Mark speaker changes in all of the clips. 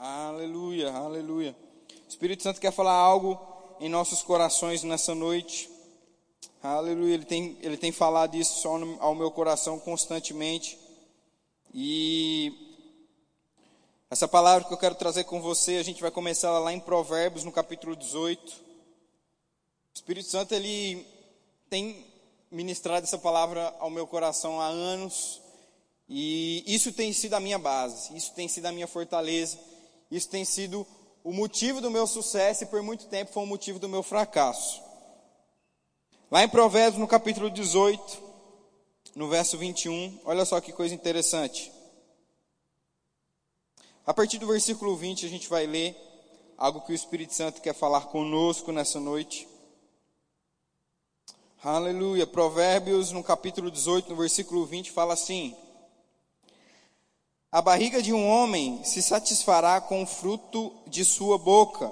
Speaker 1: Aleluia, aleluia. O Espírito Santo quer falar algo em nossos corações nessa noite. Aleluia, ele tem, ele tem falado isso ao meu coração constantemente. E essa palavra que eu quero trazer com você, a gente vai começar lá em Provérbios, no capítulo 18. O Espírito Santo, ele tem ministrado essa palavra ao meu coração há anos. E isso tem sido a minha base, isso tem sido a minha fortaleza, isso tem sido o motivo do meu sucesso e por muito tempo foi o motivo do meu fracasso. Lá em Provérbios, no capítulo 18, no verso 21, olha só que coisa interessante. A partir do versículo 20, a gente vai ler algo que o Espírito Santo quer falar conosco nessa noite. Aleluia. Provérbios, no capítulo 18, no versículo 20, fala assim: A barriga de um homem se satisfará com o fruto de sua boca,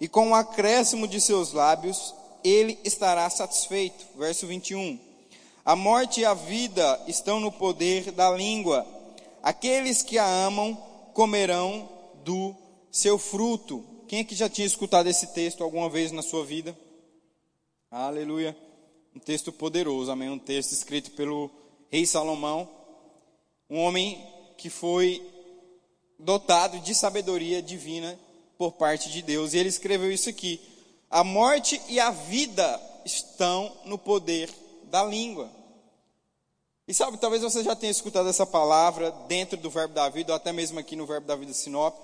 Speaker 1: e com o acréscimo de seus lábios ele estará satisfeito. Verso 21. A morte e a vida estão no poder da língua. Aqueles que a amam comerão do seu fruto. Quem é que já tinha escutado esse texto alguma vez na sua vida? Aleluia. Um texto poderoso, amém. Um texto escrito pelo rei Salomão, um homem que foi dotado de sabedoria divina por parte de Deus. E ele escreveu isso aqui: A morte e a vida estão no poder da língua. E sabe, talvez você já tenha escutado essa palavra dentro do verbo da vida, ou até mesmo aqui no verbo da vida Sinop,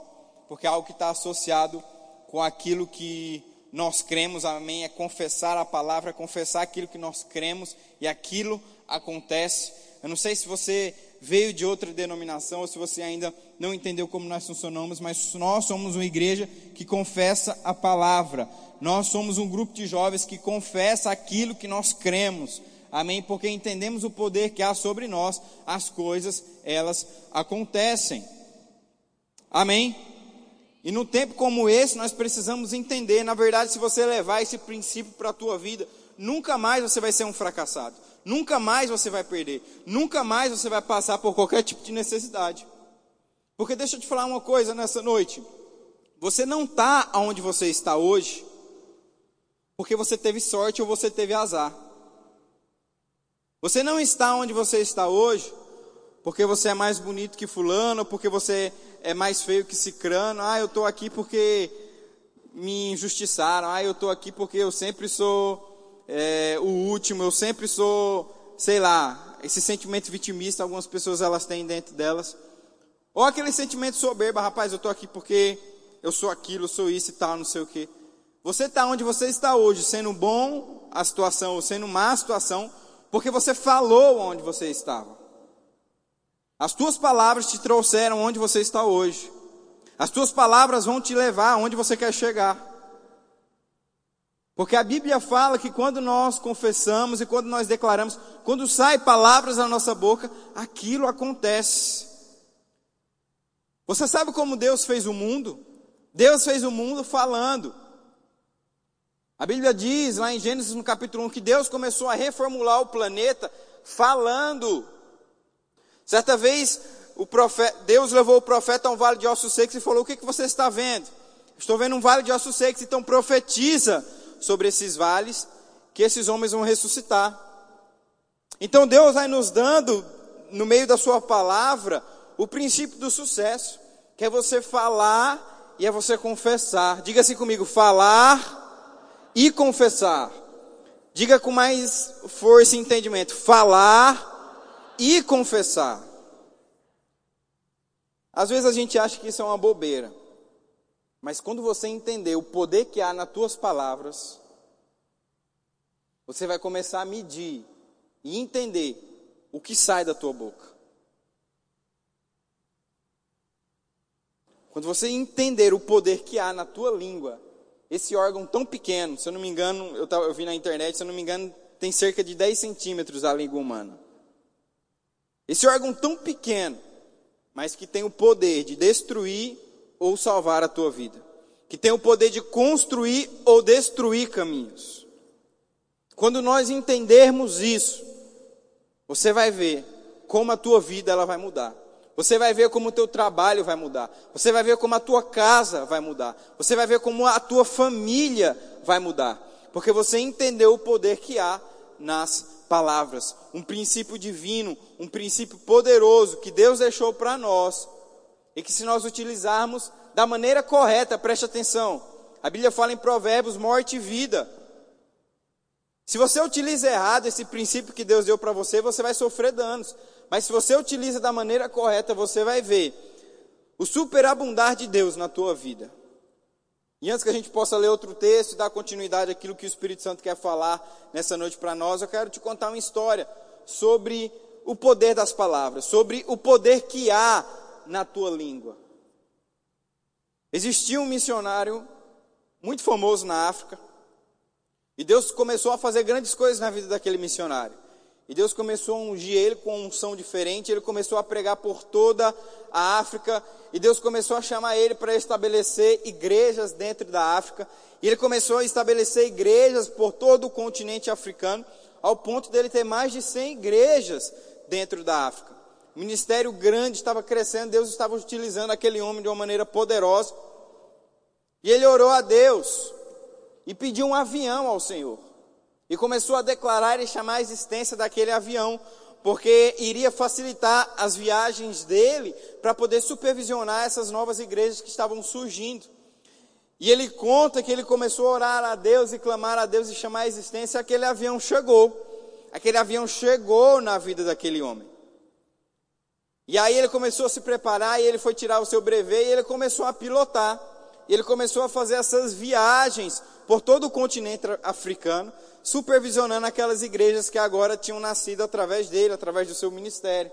Speaker 1: porque é algo que está associado com aquilo que nós cremos, amém? É confessar a palavra, é confessar aquilo que nós cremos e aquilo acontece. Eu não sei se você veio de outra denominação ou se você ainda não entendeu como nós funcionamos, mas nós somos uma igreja que confessa a palavra. Nós somos um grupo de jovens que confessa aquilo que nós cremos. Amém? Porque entendemos o poder que há sobre nós, as coisas, elas acontecem. Amém? E num tempo como esse, nós precisamos entender, na verdade, se você levar esse princípio para a tua vida, nunca mais você vai ser um fracassado. Nunca mais você vai perder. Nunca mais você vai passar por qualquer tipo de necessidade. Porque deixa eu te falar uma coisa nessa noite. Você não está onde você está hoje porque você teve sorte ou você teve azar. Você não está onde você está hoje porque você é mais bonito que fulano, porque você é mais feio que cicrano. Ah, eu estou aqui porque me injustiçaram. Ah, eu estou aqui porque eu sempre sou é, o último, eu sempre sou, sei lá, esse sentimento vitimista, algumas pessoas elas têm dentro delas. Ou aquele sentimento soberba, rapaz, eu estou aqui porque eu sou aquilo, sou isso e tal, não sei o quê. Você está onde você está hoje, sendo bom a situação ou sendo má a situação, porque você falou onde você estava. As tuas palavras te trouxeram onde você está hoje. As tuas palavras vão te levar aonde você quer chegar. Porque a Bíblia fala que quando nós confessamos e quando nós declaramos, quando sai palavras da nossa boca, aquilo acontece. Você sabe como Deus fez o mundo? Deus fez o mundo falando. A Bíblia diz lá em Gênesis no capítulo 1 que Deus começou a reformular o planeta falando. Certa vez profeta, Deus levou o profeta a um vale de ossos secos e falou: O que, que você está vendo? Estou vendo um vale de ossos secos, então profetiza sobre esses vales que esses homens vão ressuscitar. Então Deus vai nos dando, no meio da sua palavra, o princípio do sucesso, que é você falar e é você confessar. Diga assim comigo: falar e confessar. Diga com mais força e entendimento: falar e confessar. Às vezes a gente acha que isso é uma bobeira, mas quando você entender o poder que há nas tuas palavras, você vai começar a medir e entender o que sai da tua boca. Quando você entender o poder que há na tua língua, esse órgão tão pequeno, se eu não me engano, eu, tava, eu vi na internet, se eu não me engano, tem cerca de 10 centímetros a língua humana. Esse órgão tão pequeno, mas que tem o poder de destruir ou salvar a tua vida. Que tem o poder de construir ou destruir caminhos. Quando nós entendermos isso, você vai ver como a tua vida ela vai mudar. Você vai ver como o teu trabalho vai mudar. Você vai ver como a tua casa vai mudar. Você vai ver como a tua família vai mudar. Porque você entendeu o poder que há nas palavras. Um princípio divino, um princípio poderoso que Deus deixou para nós. E que se nós utilizarmos da maneira correta, preste atenção. A Bíblia fala em provérbios morte e vida. Se você utiliza errado esse princípio que Deus deu para você, você vai sofrer danos. Mas se você utiliza da maneira correta, você vai ver o superabundar de Deus na tua vida. E antes que a gente possa ler outro texto e dar continuidade àquilo que o Espírito Santo quer falar nessa noite para nós, eu quero te contar uma história sobre o poder das palavras, sobre o poder que há na tua língua. Existia um missionário muito famoso na África, e Deus começou a fazer grandes coisas na vida daquele missionário. E Deus começou a ungir ele com uma unção diferente, ele começou a pregar por toda a África, e Deus começou a chamar ele para estabelecer igrejas dentro da África, e ele começou a estabelecer igrejas por todo o continente africano, ao ponto dele ter mais de 100 igrejas dentro da África. O ministério grande estava crescendo, Deus estava utilizando aquele homem de uma maneira poderosa. E ele orou a Deus e pediu um avião ao Senhor. E começou a declarar e chamar a existência daquele avião, porque iria facilitar as viagens dele para poder supervisionar essas novas igrejas que estavam surgindo. E ele conta que ele começou a orar a Deus e clamar a Deus e chamar a existência, e aquele avião chegou. Aquele avião chegou na vida daquele homem. E aí ele começou a se preparar e ele foi tirar o seu brevet e ele começou a pilotar. Ele começou a fazer essas viagens por todo o continente africano, supervisionando aquelas igrejas que agora tinham nascido através dele, através do seu ministério.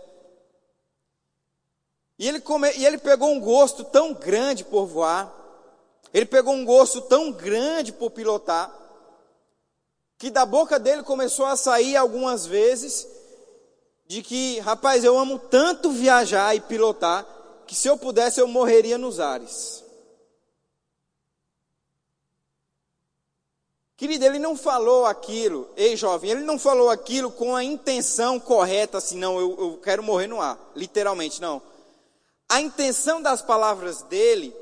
Speaker 1: E ele, come, e ele pegou um gosto tão grande por voar, ele pegou um gosto tão grande por pilotar, que da boca dele começou a sair algumas vezes de que, rapaz, eu amo tanto viajar e pilotar, que se eu pudesse eu morreria nos ares. Querido, ele não falou aquilo, ei jovem, ele não falou aquilo com a intenção correta, assim, não, eu, eu quero morrer no ar, literalmente, não. A intenção das palavras dele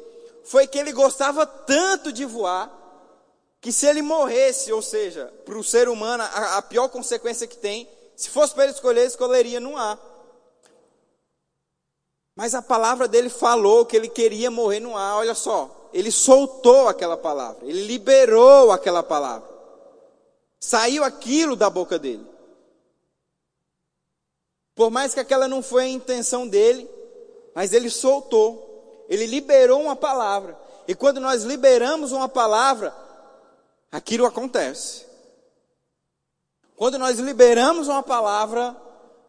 Speaker 1: foi que ele gostava tanto de voar, que se ele morresse, ou seja, para o ser humano, a, a pior consequência que tem, se fosse para ele escolher, escolheria no ar. Mas a palavra dele falou que ele queria morrer no ar, olha só, ele soltou aquela palavra, ele liberou aquela palavra. Saiu aquilo da boca dele. Por mais que aquela não foi a intenção dele, mas ele soltou, ele liberou uma palavra. E quando nós liberamos uma palavra, aquilo acontece. Quando nós liberamos uma palavra,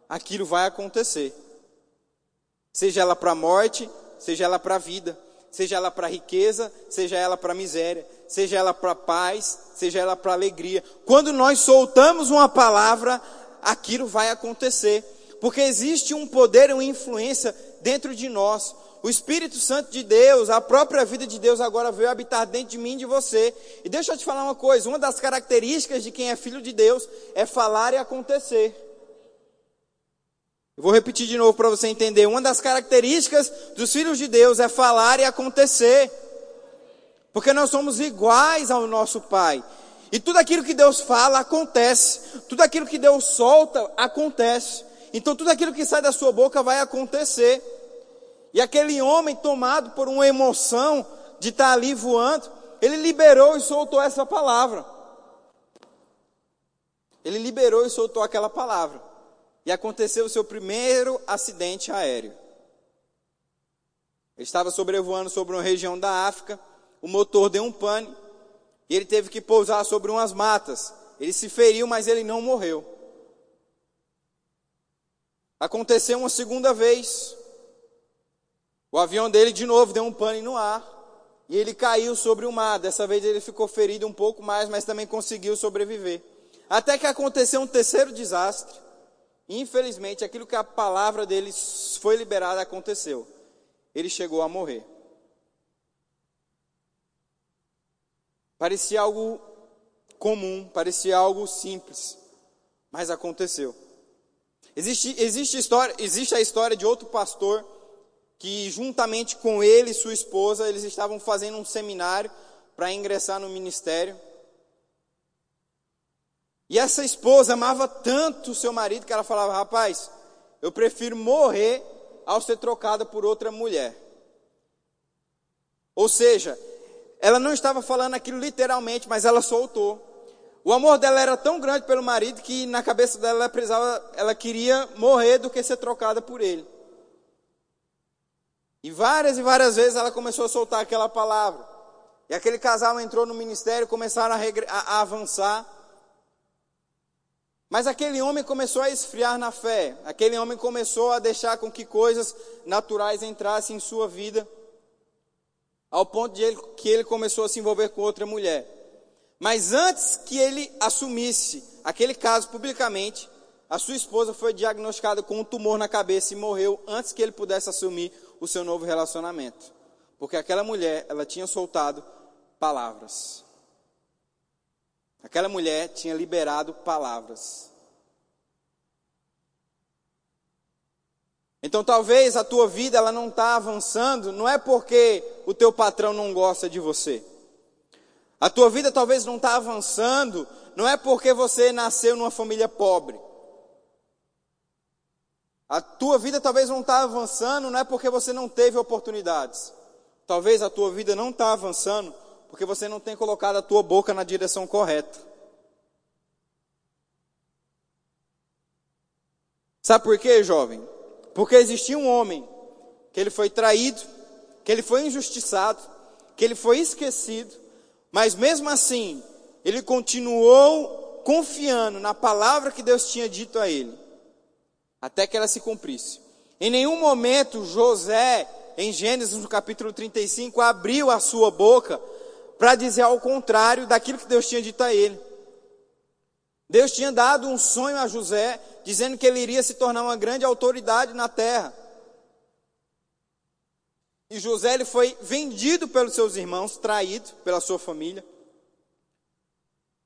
Speaker 1: aquilo vai acontecer. Seja ela para a morte, seja ela para a vida seja ela para riqueza, seja ela para miséria, seja ela para paz, seja ela para alegria. Quando nós soltamos uma palavra, aquilo vai acontecer, porque existe um poder, uma influência dentro de nós. O Espírito Santo de Deus, a própria vida de Deus agora veio habitar dentro de mim e de você. E deixa eu te falar uma coisa: uma das características de quem é filho de Deus é falar e acontecer. Vou repetir de novo para você entender. Uma das características dos filhos de Deus é falar e acontecer. Porque nós somos iguais ao nosso Pai. E tudo aquilo que Deus fala acontece. Tudo aquilo que Deus solta acontece. Então tudo aquilo que sai da sua boca vai acontecer. E aquele homem tomado por uma emoção de estar ali voando, ele liberou e soltou essa palavra. Ele liberou e soltou aquela palavra e aconteceu o seu primeiro acidente aéreo. Ele estava sobrevoando sobre uma região da África, o motor deu um pane e ele teve que pousar sobre umas matas. Ele se feriu, mas ele não morreu. Aconteceu uma segunda vez. O avião dele de novo deu um pane no ar e ele caiu sobre o mar. Dessa vez ele ficou ferido um pouco mais, mas também conseguiu sobreviver. Até que aconteceu um terceiro desastre. Infelizmente, aquilo que a palavra dele foi liberada aconteceu. Ele chegou a morrer. Parecia algo comum, parecia algo simples, mas aconteceu. Existe, existe, história, existe a história de outro pastor que juntamente com ele e sua esposa, eles estavam fazendo um seminário para ingressar no ministério. E essa esposa amava tanto o seu marido que ela falava: Rapaz, eu prefiro morrer ao ser trocada por outra mulher. Ou seja, ela não estava falando aquilo literalmente, mas ela soltou. O amor dela era tão grande pelo marido que na cabeça dela ela precisava, ela queria morrer do que ser trocada por ele. E várias e várias vezes ela começou a soltar aquela palavra. E aquele casal entrou no ministério, começaram a, a, a avançar. Mas aquele homem começou a esfriar na fé. Aquele homem começou a deixar com que coisas naturais entrassem em sua vida. Ao ponto de ele, que ele começou a se envolver com outra mulher. Mas antes que ele assumisse aquele caso publicamente, a sua esposa foi diagnosticada com um tumor na cabeça e morreu antes que ele pudesse assumir o seu novo relacionamento. Porque aquela mulher, ela tinha soltado palavras. Aquela mulher tinha liberado palavras. Então talvez a tua vida ela não está avançando, não é porque o teu patrão não gosta de você. A tua vida talvez não está avançando, não é porque você nasceu numa família pobre. A tua vida talvez não está avançando, não é porque você não teve oportunidades. Talvez a tua vida não está avançando porque você não tem colocado a tua boca na direção correta. Sabe por quê, jovem? Porque existia um homem que ele foi traído, que ele foi injustiçado, que ele foi esquecido, mas mesmo assim, ele continuou confiando na palavra que Deus tinha dito a ele até que ela se cumprisse. Em nenhum momento José, em Gênesis no capítulo 35, abriu a sua boca para dizer ao contrário daquilo que Deus tinha dito a ele. Deus tinha dado um sonho a José, dizendo que ele iria se tornar uma grande autoridade na terra. E José ele foi vendido pelos seus irmãos, traído pela sua família.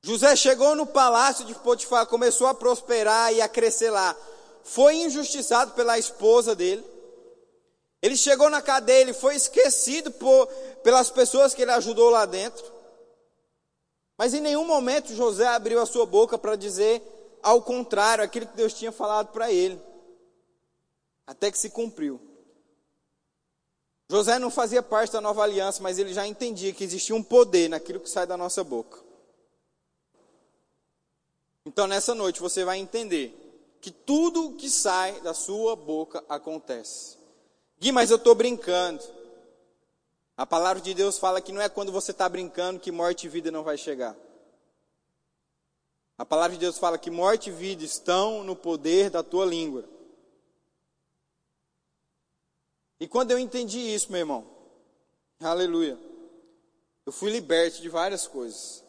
Speaker 1: José chegou no palácio de Potifar, começou a prosperar e a crescer lá foi injustiçado pela esposa dele. Ele chegou na cadeia, ele foi esquecido por, pelas pessoas que ele ajudou lá dentro. Mas em nenhum momento José abriu a sua boca para dizer ao contrário, aquilo que Deus tinha falado para ele. Até que se cumpriu. José não fazia parte da nova aliança, mas ele já entendia que existia um poder naquilo que sai da nossa boca. Então nessa noite você vai entender que tudo que sai da sua boca acontece. Gui, mas eu estou brincando. A palavra de Deus fala que não é quando você está brincando que morte e vida não vai chegar. A palavra de Deus fala que morte e vida estão no poder da tua língua. E quando eu entendi isso, meu irmão, aleluia, eu fui liberto de várias coisas.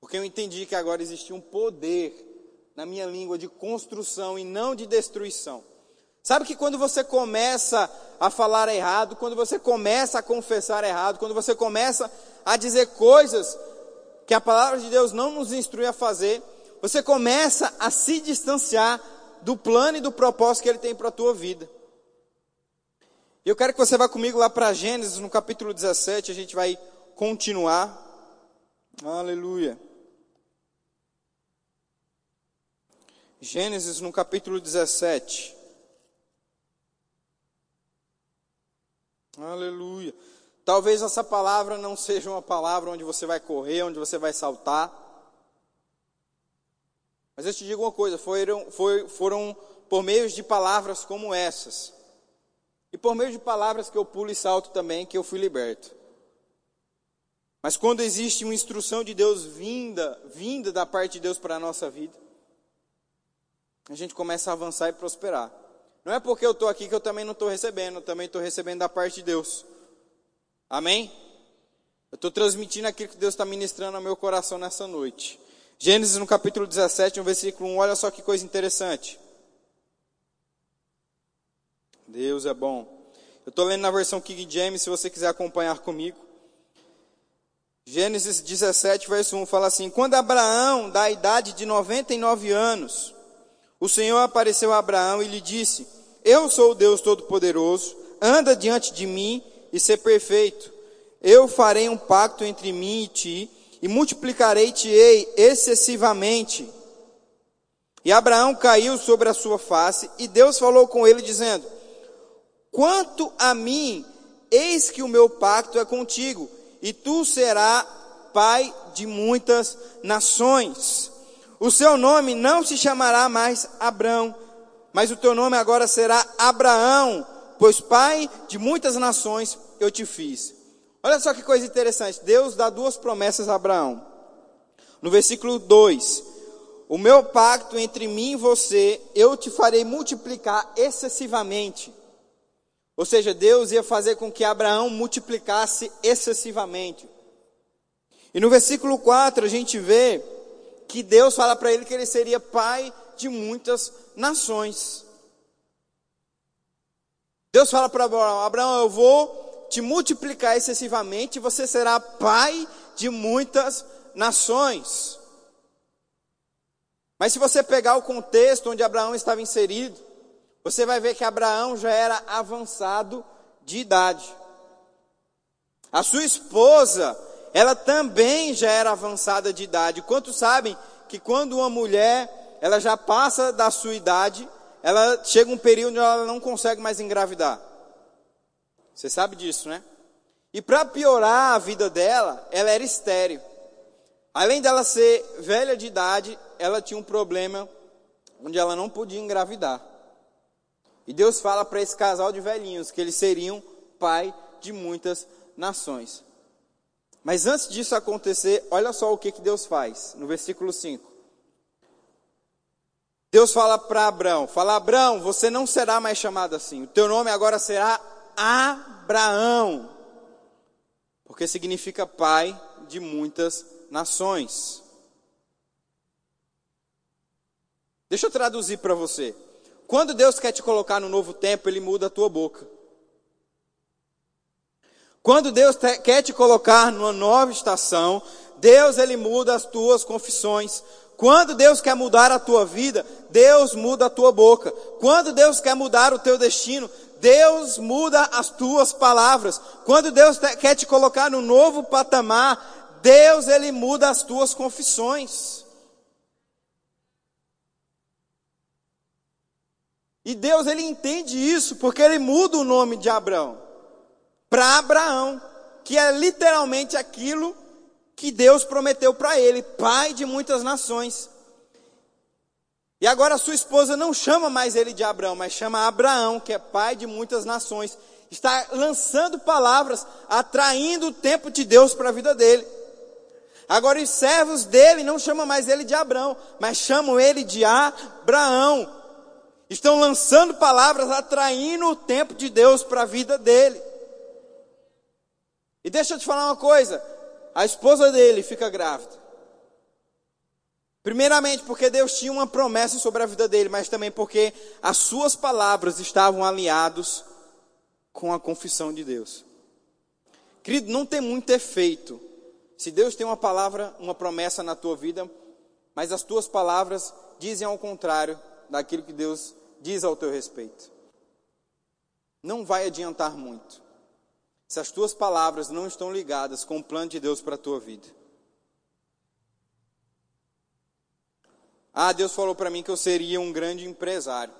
Speaker 1: Porque eu entendi que agora existia um poder na minha língua de construção e não de destruição. Sabe que quando você começa a falar errado, quando você começa a confessar errado, quando você começa a dizer coisas que a palavra de Deus não nos instrui a fazer, você começa a se distanciar do plano e do propósito que ele tem para a tua vida. E eu quero que você vá comigo lá para Gênesis, no capítulo 17, a gente vai continuar. Aleluia. Gênesis no capítulo 17. Aleluia. Talvez essa palavra não seja uma palavra onde você vai correr, onde você vai saltar. Mas eu te digo uma coisa: foram, foi, foram por meio de palavras como essas, e por meio de palavras que eu pulo e salto também, que eu fui liberto. Mas quando existe uma instrução de Deus vinda, vinda da parte de Deus para a nossa vida, a gente começa a avançar e prosperar. Não é porque eu estou aqui que eu também não estou recebendo, eu também estou recebendo da parte de Deus. Amém? Eu estou transmitindo aquilo que Deus está ministrando ao meu coração nessa noite. Gênesis no capítulo 17, no versículo 1, olha só que coisa interessante. Deus é bom. Eu estou lendo na versão King James, se você quiser acompanhar comigo. Gênesis 17, verso 1 fala assim: Quando Abraão, da idade de 99 anos, o Senhor apareceu a Abraão e lhe disse: Eu sou o Deus Todo-Poderoso, anda diante de mim e ser perfeito. Eu farei um pacto entre mim e ti, e multiplicarei-te-ei excessivamente. E Abraão caiu sobre a sua face, e Deus falou com ele, dizendo: Quanto a mim, eis que o meu pacto é contigo, e tu serás pai de muitas nações. O seu nome não se chamará mais Abrão, mas o teu nome agora será Abraão, pois pai de muitas nações eu te fiz. Olha só que coisa interessante. Deus dá duas promessas a Abraão. No versículo 2: O meu pacto entre mim e você, eu te farei multiplicar excessivamente. Ou seja, Deus ia fazer com que Abraão multiplicasse excessivamente. E no versículo 4 a gente vê que Deus fala para ele que ele seria pai de muitas nações. Deus fala para Abraão: Abraão, eu vou te multiplicar excessivamente, e você será pai de muitas nações. Mas se você pegar o contexto onde Abraão estava inserido, você vai ver que Abraão já era avançado de idade. A sua esposa, ela também já era avançada de idade. Quantos sabem que quando uma mulher, ela já passa da sua idade, ela chega um período onde ela não consegue mais engravidar. Você sabe disso, né? E para piorar a vida dela, ela era estéril. Além dela ser velha de idade, ela tinha um problema onde ela não podia engravidar. E Deus fala para esse casal de velhinhos que eles seriam pai de muitas nações. Mas antes disso acontecer, olha só o que, que Deus faz, no versículo 5. Deus fala para Abraão: Fala, Abraão, você não será mais chamado assim, o teu nome agora será Abraão, porque significa pai de muitas nações. Deixa eu traduzir para você. Quando Deus quer te colocar no novo tempo, Ele muda a tua boca. Quando Deus te, quer te colocar numa nova estação, Deus Ele muda as tuas confissões. Quando Deus quer mudar a tua vida, Deus muda a tua boca. Quando Deus quer mudar o teu destino, Deus muda as tuas palavras. Quando Deus te, quer te colocar no novo patamar, Deus Ele muda as tuas confissões. E Deus ele entende isso porque ele muda o nome de Abraão para Abraão, que é literalmente aquilo que Deus prometeu para ele, pai de muitas nações. E agora sua esposa não chama mais ele de Abraão, mas chama Abraão, que é pai de muitas nações. Está lançando palavras, atraindo o tempo de Deus para a vida dele. Agora os servos dele não chamam mais ele de Abraão, mas chamam ele de Abraão, estão lançando palavras, atraindo o tempo de Deus para a vida dele. E deixa eu te falar uma coisa: a esposa dele fica grávida. Primeiramente, porque Deus tinha uma promessa sobre a vida dele, mas também porque as suas palavras estavam alinhados com a confissão de Deus. Querido, não tem muito efeito se Deus tem uma palavra, uma promessa na tua vida, mas as tuas palavras dizem ao contrário daquilo que Deus diz ao teu respeito. Não vai adiantar muito se as tuas palavras não estão ligadas com o plano de Deus para a tua vida. Ah, Deus falou para mim que eu seria um grande empresário.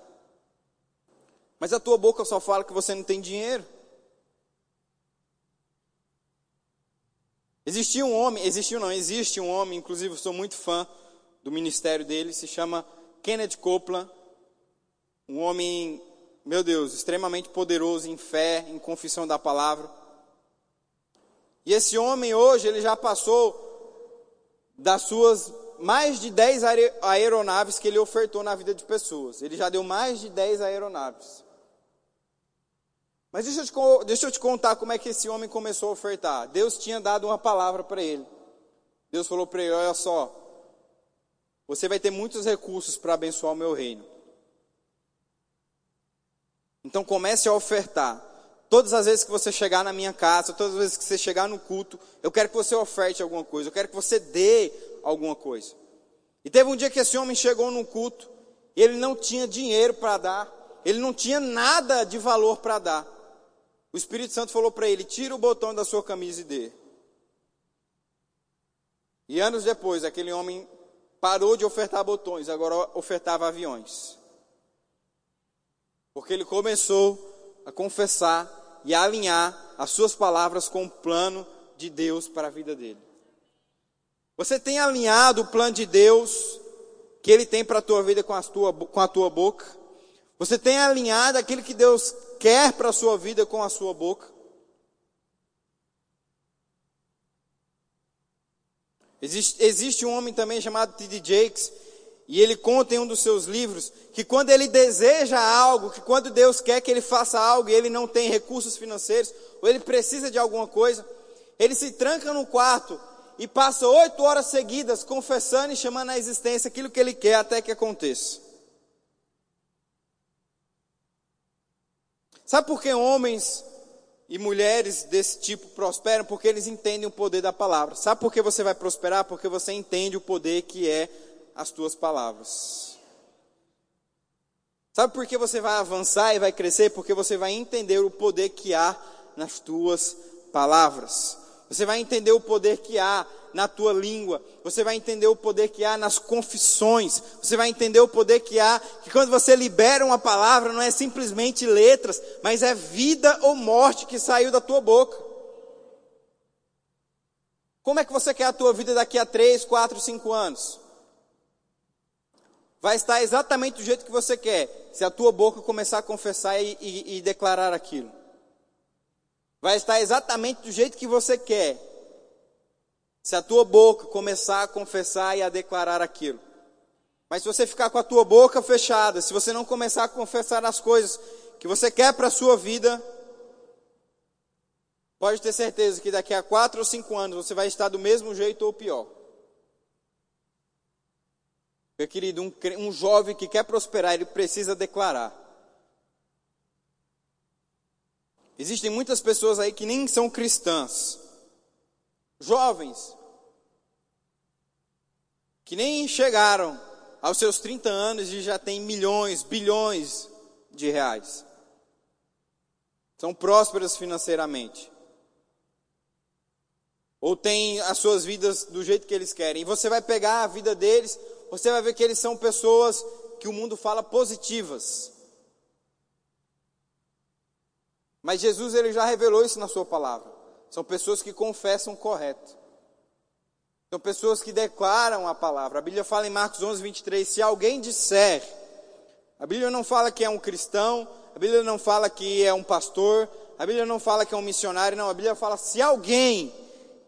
Speaker 1: Mas a tua boca só fala que você não tem dinheiro. Existia um homem, existiu não, existe um homem, inclusive eu sou muito fã do ministério dele, se chama Kenneth Copeland um homem, meu Deus, extremamente poderoso em fé, em confissão da palavra. E esse homem hoje, ele já passou das suas mais de 10 aeronaves que ele ofertou na vida de pessoas. Ele já deu mais de 10 aeronaves. Mas deixa eu, te, deixa eu te contar como é que esse homem começou a ofertar. Deus tinha dado uma palavra para ele. Deus falou para ele: Olha só, você vai ter muitos recursos para abençoar o meu reino. Então comece a ofertar. Todas as vezes que você chegar na minha casa, todas as vezes que você chegar no culto, eu quero que você oferte alguma coisa, eu quero que você dê alguma coisa. E teve um dia que esse homem chegou no culto, e ele não tinha dinheiro para dar, ele não tinha nada de valor para dar. o Espírito Santo falou para ele: tira o botão da sua camisa e dê. E anos depois, aquele homem parou de ofertar botões, agora ofertava aviões. Porque ele começou a confessar e alinhar as suas palavras com o plano de Deus para a vida dele. Você tem alinhado o plano de Deus que Ele tem para a tua vida com a tua, com a tua boca? Você tem alinhado aquilo que Deus quer para a sua vida com a sua boca? Existe, existe um homem também chamado T.D. Jakes, e ele conta em um dos seus livros que quando ele deseja algo, que quando Deus quer que ele faça algo e ele não tem recursos financeiros, ou ele precisa de alguma coisa, ele se tranca no quarto e passa oito horas seguidas confessando e chamando à existência aquilo que ele quer até que aconteça. Sabe por que homens e mulheres desse tipo prosperam? Porque eles entendem o poder da palavra. Sabe por que você vai prosperar? Porque você entende o poder que é as tuas palavras. Sabe por que você vai avançar e vai crescer? Porque você vai entender o poder que há nas tuas palavras. Você vai entender o poder que há na tua língua. Você vai entender o poder que há nas confissões. Você vai entender o poder que há que quando você libera uma palavra não é simplesmente letras, mas é vida ou morte que saiu da tua boca. Como é que você quer a tua vida daqui a 3, 4, 5 anos? Vai estar exatamente do jeito que você quer, se a tua boca começar a confessar e, e, e declarar aquilo vai estar exatamente do jeito que você quer. Se a tua boca começar a confessar e a declarar aquilo. Mas se você ficar com a tua boca fechada, se você não começar a confessar as coisas que você quer para a sua vida, pode ter certeza que daqui a quatro ou cinco anos você vai estar do mesmo jeito ou pior. Meu querido, um, um jovem que quer prosperar, ele precisa declarar. Existem muitas pessoas aí que nem são cristãs, jovens, que nem chegaram aos seus 30 anos e já têm milhões, bilhões de reais. São prósperas financeiramente. Ou têm as suas vidas do jeito que eles querem. E você vai pegar a vida deles, você vai ver que eles são pessoas que o mundo fala positivas. Mas Jesus ele já revelou isso na sua palavra. São pessoas que confessam correto. São pessoas que declaram a palavra. A Bíblia fala em Marcos 11, 23, se alguém disser, a Bíblia não fala que é um cristão, a Bíblia não fala que é um pastor, a Bíblia não fala que é um missionário, não. A Bíblia fala, se alguém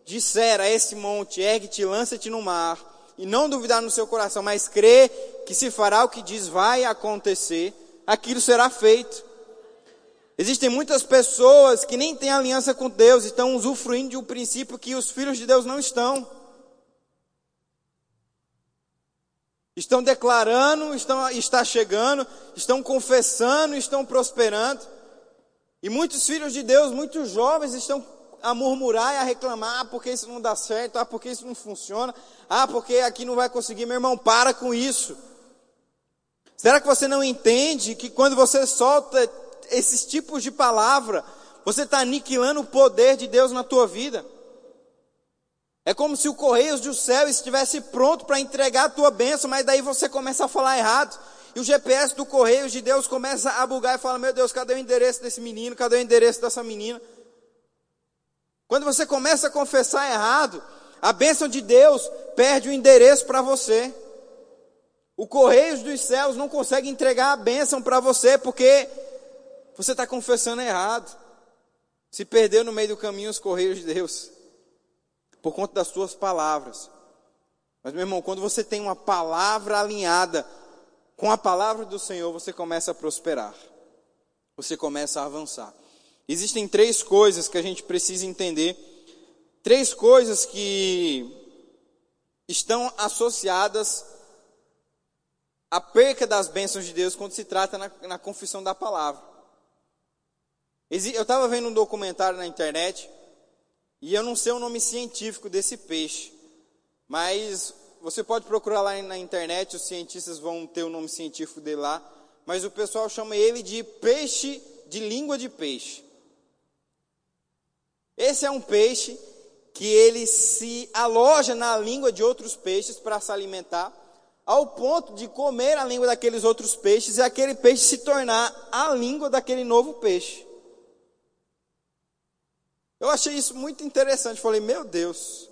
Speaker 1: disser a esse monte, ergue-te, lança-te no mar, e não duvidar no seu coração, mas crê que se fará o que diz vai acontecer, aquilo será feito. Existem muitas pessoas que nem têm aliança com Deus, estão usufruindo de um princípio que os filhos de Deus não estão. Estão declarando, estão, está chegando, estão confessando, estão prosperando. E muitos filhos de Deus, muitos jovens estão a murmurar e a reclamar, ah, porque isso não dá certo, ah, porque isso não funciona, ah, porque aqui não vai conseguir. Meu irmão, para com isso. Será que você não entende que quando você solta esses tipos de palavra, você está aniquilando o poder de Deus na tua vida. É como se o Correios do Céu estivesse pronto para entregar a tua bênção, mas daí você começa a falar errado. E o GPS do Correios de Deus começa a bugar e fala: Meu Deus, cadê o endereço desse menino? Cadê o endereço dessa menina? Quando você começa a confessar errado, a bênção de Deus perde o endereço para você. O Correios dos Céus não consegue entregar a bênção para você porque você está confessando errado. Se perdeu no meio do caminho os correios de Deus. Por conta das suas palavras. Mas, meu irmão, quando você tem uma palavra alinhada com a palavra do Senhor, você começa a prosperar. Você começa a avançar. Existem três coisas que a gente precisa entender. Três coisas que estão associadas à perca das bênçãos de Deus quando se trata na, na confissão da palavra. Eu estava vendo um documentário na internet e eu não sei o nome científico desse peixe, mas você pode procurar lá na internet, os cientistas vão ter o nome científico dele lá, mas o pessoal chama ele de peixe de língua de peixe. Esse é um peixe que ele se aloja na língua de outros peixes para se alimentar, ao ponto de comer a língua daqueles outros peixes e aquele peixe se tornar a língua daquele novo peixe. Eu achei isso muito interessante. Falei, meu Deus.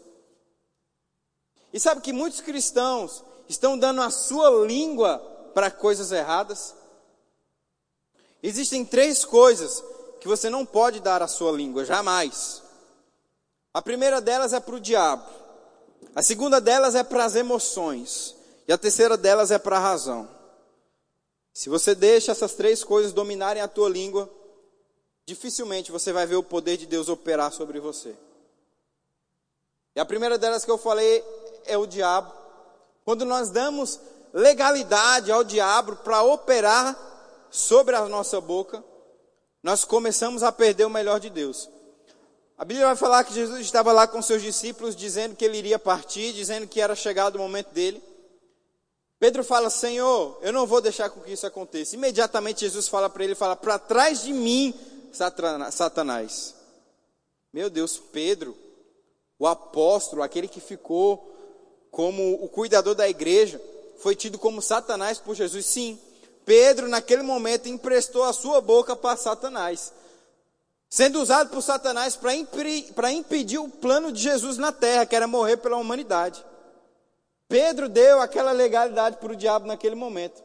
Speaker 1: E sabe que muitos cristãos estão dando a sua língua para coisas erradas? Existem três coisas que você não pode dar à sua língua, jamais. A primeira delas é para o diabo. A segunda delas é para as emoções. E a terceira delas é para a razão. Se você deixa essas três coisas dominarem a tua língua, dificilmente você vai ver o poder de Deus operar sobre você. E a primeira delas que eu falei é o diabo. Quando nós damos legalidade ao diabo para operar sobre a nossa boca, nós começamos a perder o melhor de Deus. A Bíblia vai falar que Jesus estava lá com seus discípulos, dizendo que ele iria partir, dizendo que era chegado o momento dele. Pedro fala: Senhor, eu não vou deixar com que isso aconteça. Imediatamente Jesus fala para ele: fala, para trás de mim, Satanás. Meu Deus, Pedro, o apóstolo, aquele que ficou como o cuidador da igreja, foi tido como Satanás por Jesus. Sim, Pedro, naquele momento, emprestou a sua boca para Satanás, sendo usado por Satanás para impedir o plano de Jesus na terra, que era morrer pela humanidade. Pedro deu aquela legalidade para o diabo naquele momento.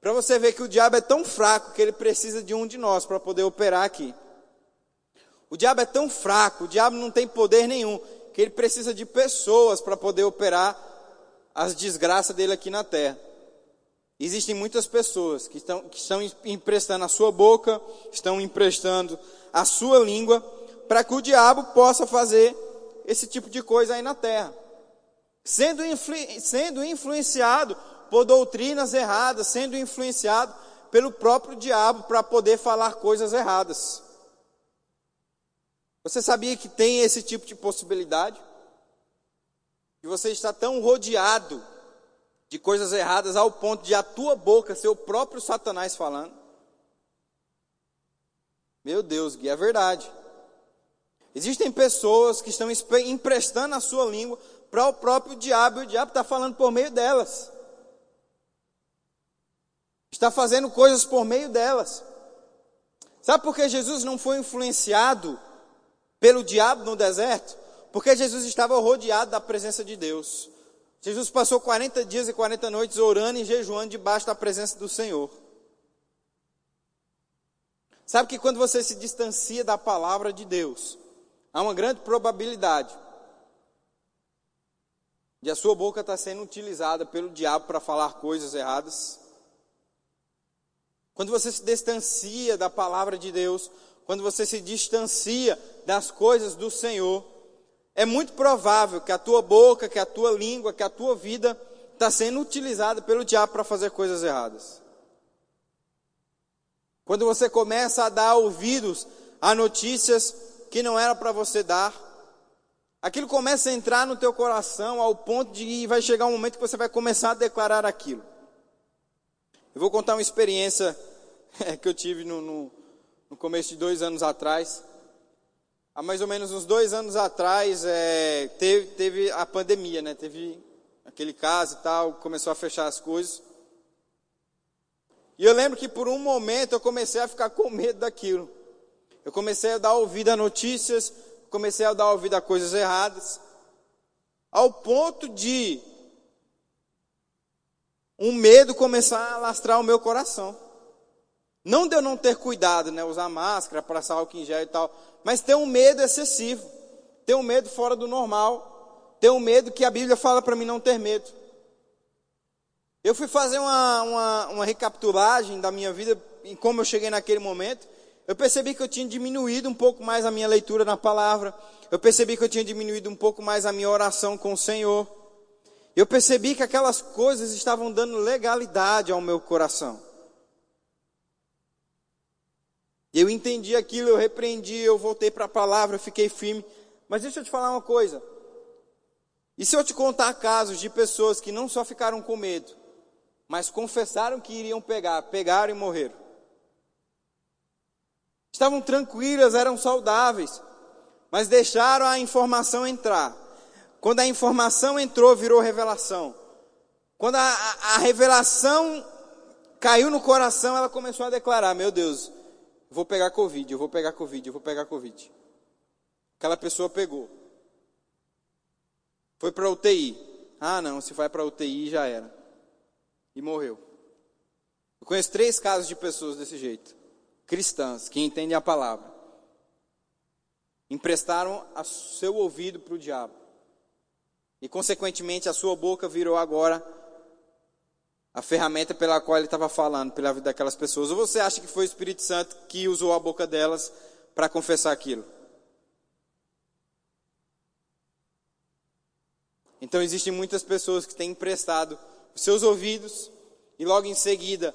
Speaker 1: Para você ver que o diabo é tão fraco que ele precisa de um de nós para poder operar aqui. O diabo é tão fraco, o diabo não tem poder nenhum, que ele precisa de pessoas para poder operar as desgraças dele aqui na terra. Existem muitas pessoas que estão, que estão emprestando a sua boca, estão emprestando a sua língua, para que o diabo possa fazer esse tipo de coisa aí na terra. Sendo, influ, sendo influenciado por doutrinas erradas, sendo influenciado pelo próprio diabo para poder falar coisas erradas. Você sabia que tem esse tipo de possibilidade? Que você está tão rodeado de coisas erradas ao ponto de a tua boca ser o próprio Satanás falando. Meu Deus, Gui, é verdade. Existem pessoas que estão emprestando a sua língua para o próprio diabo, e o diabo está falando por meio delas. Está fazendo coisas por meio delas. Sabe por que Jesus não foi influenciado pelo diabo no deserto? Porque Jesus estava rodeado da presença de Deus. Jesus passou 40 dias e 40 noites orando e jejuando debaixo da presença do Senhor. Sabe que quando você se distancia da palavra de Deus, há uma grande probabilidade de a sua boca estar sendo utilizada pelo diabo para falar coisas erradas. Quando você se distancia da palavra de Deus, quando você se distancia das coisas do Senhor, é muito provável que a tua boca, que a tua língua, que a tua vida está sendo utilizada pelo diabo para fazer coisas erradas. Quando você começa a dar ouvidos a notícias que não era para você dar, aquilo começa a entrar no teu coração ao ponto de vai chegar um momento que você vai começar a declarar aquilo. Eu vou contar uma experiência que eu tive no, no, no começo de dois anos atrás. Há mais ou menos uns dois anos atrás, é, teve, teve a pandemia, né? Teve aquele caso e tal, começou a fechar as coisas. E eu lembro que por um momento eu comecei a ficar com medo daquilo. Eu comecei a dar ouvido a notícias, comecei a dar ouvido a coisas erradas, ao ponto de um medo começar a lastrar o meu coração. Não de eu não ter cuidado, né? Usar máscara, passar álcool em gel e tal. Mas ter um medo excessivo. Ter um medo fora do normal. Ter um medo que a Bíblia fala para mim não ter medo. Eu fui fazer uma, uma, uma recapitulagem da minha vida e como eu cheguei naquele momento. Eu percebi que eu tinha diminuído um pouco mais a minha leitura na palavra. Eu percebi que eu tinha diminuído um pouco mais a minha oração com o Senhor. Eu percebi que aquelas coisas estavam dando legalidade ao meu coração. Eu entendi aquilo, eu repreendi, eu voltei para a palavra, eu fiquei firme. Mas deixa eu te falar uma coisa. E se eu te contar casos de pessoas que não só ficaram com medo, mas confessaram que iriam pegar, pegaram e morreram? Estavam tranquilas, eram saudáveis, mas deixaram a informação entrar. Quando a informação entrou, virou revelação. Quando a, a, a revelação caiu no coração, ela começou a declarar: Meu Deus, vou pegar Covid, eu vou pegar Covid, eu vou pegar Covid. Aquela pessoa pegou. Foi para UTI. Ah, não, se vai para UTI já era. E morreu. Eu conheço três casos de pessoas desse jeito. Cristãs, que entendem a palavra. Emprestaram o seu ouvido para o diabo. E, consequentemente, a sua boca virou agora a ferramenta pela qual ele estava falando, pela vida daquelas pessoas. Ou você acha que foi o Espírito Santo que usou a boca delas para confessar aquilo? Então existem muitas pessoas que têm emprestado os seus ouvidos e logo em seguida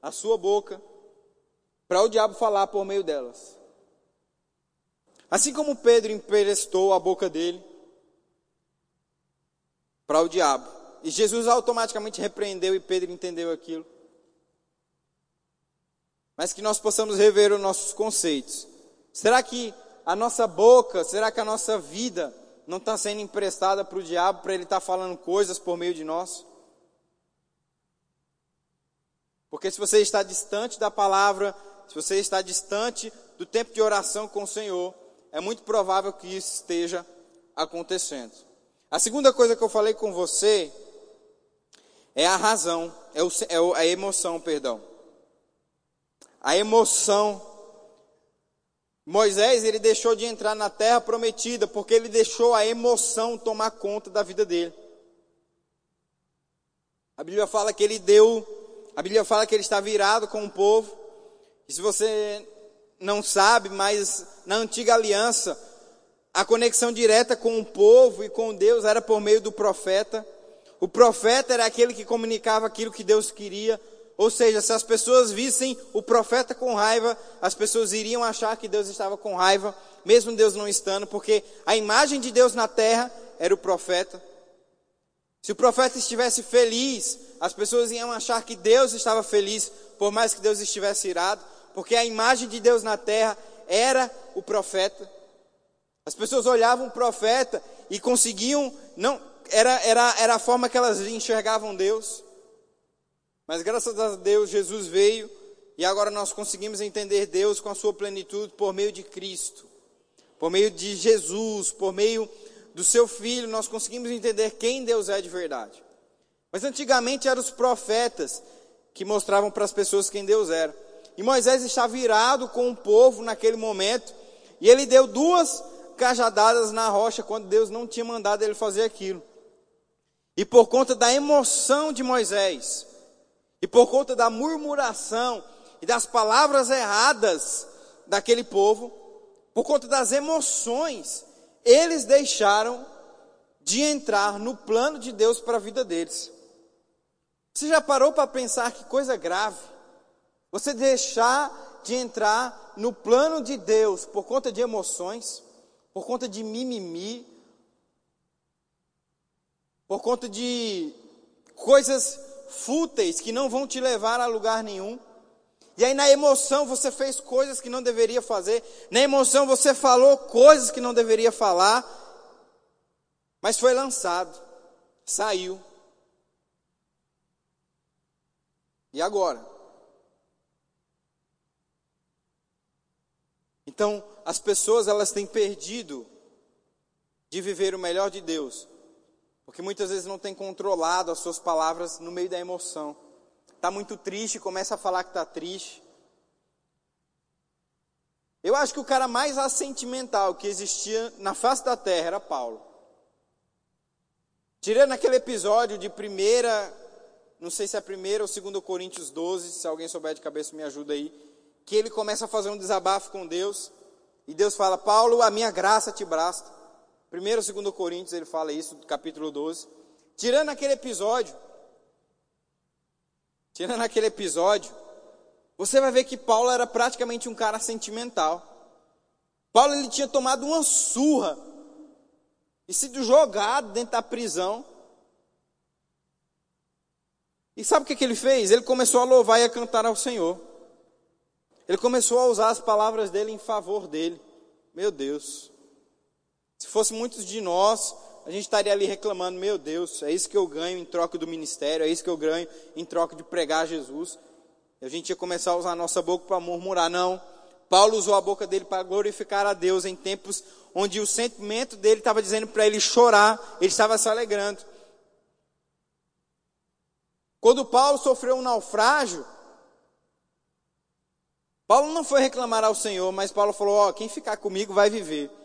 Speaker 1: a sua boca para o diabo falar por meio delas. Assim como Pedro emprestou a boca dele para o diabo. E Jesus automaticamente repreendeu e Pedro entendeu aquilo. Mas que nós possamos rever os nossos conceitos. Será que a nossa boca, será que a nossa vida não está sendo emprestada para o diabo para ele estar tá falando coisas por meio de nós? Porque se você está distante da palavra, se você está distante do tempo de oração com o Senhor, é muito provável que isso esteja acontecendo. A segunda coisa que eu falei com você é a razão, é, o, é a emoção, perdão. A emoção Moisés, ele deixou de entrar na terra prometida porque ele deixou a emoção tomar conta da vida dele. A Bíblia fala que ele deu, a Bíblia fala que ele está virado com o povo. E se você não sabe, mas na antiga aliança, a conexão direta com o povo e com Deus era por meio do profeta. O profeta era aquele que comunicava aquilo que Deus queria ou seja, se as pessoas vissem o profeta com raiva, as pessoas iriam achar que Deus estava com raiva, mesmo Deus não estando, porque a imagem de Deus na terra era o profeta. Se o profeta estivesse feliz, as pessoas iam achar que Deus estava feliz, por mais que Deus estivesse irado, porque a imagem de Deus na terra era o profeta. As pessoas olhavam o profeta e conseguiam, não, era, era, era a forma que elas enxergavam Deus. Mas graças a Deus, Jesus veio e agora nós conseguimos entender Deus com a sua plenitude por meio de Cristo, por meio de Jesus, por meio do seu Filho, nós conseguimos entender quem Deus é de verdade. Mas antigamente eram os profetas que mostravam para as pessoas quem Deus era. E Moisés está virado com o povo naquele momento, e ele deu duas cajadadas na rocha quando Deus não tinha mandado ele fazer aquilo. E por conta da emoção de Moisés, e por conta da murmuração e das palavras erradas daquele povo, por conta das emoções, eles deixaram de entrar no plano de Deus para a vida deles. Você já parou para pensar que coisa grave? Você deixar de entrar no plano de Deus por conta de emoções, por conta de mimimi, por conta de coisas fúteis que não vão te levar a lugar nenhum. E aí na emoção você fez coisas que não deveria fazer, na emoção você falou coisas que não deveria falar, mas foi lançado, saiu. E agora? Então, as pessoas elas têm perdido de viver o melhor de Deus porque muitas vezes não tem controlado as suas palavras no meio da emoção. Está muito triste, começa a falar que está triste. Eu acho que o cara mais assentimental que existia na face da terra era Paulo. Tirando aquele episódio de primeira, não sei se é primeira ou segundo Coríntios 12, se alguém souber de cabeça me ajuda aí, que ele começa a fazer um desabafo com Deus, e Deus fala: "Paulo, a minha graça te basta". Primeiro ou segundo Coríntios ele fala isso, capítulo 12. Tirando aquele episódio, tirando aquele episódio, você vai ver que Paulo era praticamente um cara sentimental. Paulo ele tinha tomado uma surra e sido jogado dentro da prisão. E sabe o que, que ele fez? Ele começou a louvar e a cantar ao Senhor. Ele começou a usar as palavras dele em favor dele. Meu Deus. Se fosse muitos de nós, a gente estaria ali reclamando: meu Deus, é isso que eu ganho em troca do ministério, é isso que eu ganho em troca de pregar Jesus. E a gente ia começar a usar a nossa boca para murmurar. Não. Paulo usou a boca dele para glorificar a Deus em tempos onde o sentimento dele estava dizendo para ele chorar, ele estava se alegrando. Quando Paulo sofreu um naufrágio, Paulo não foi reclamar ao Senhor, mas Paulo falou: Ó, oh, quem ficar comigo vai viver.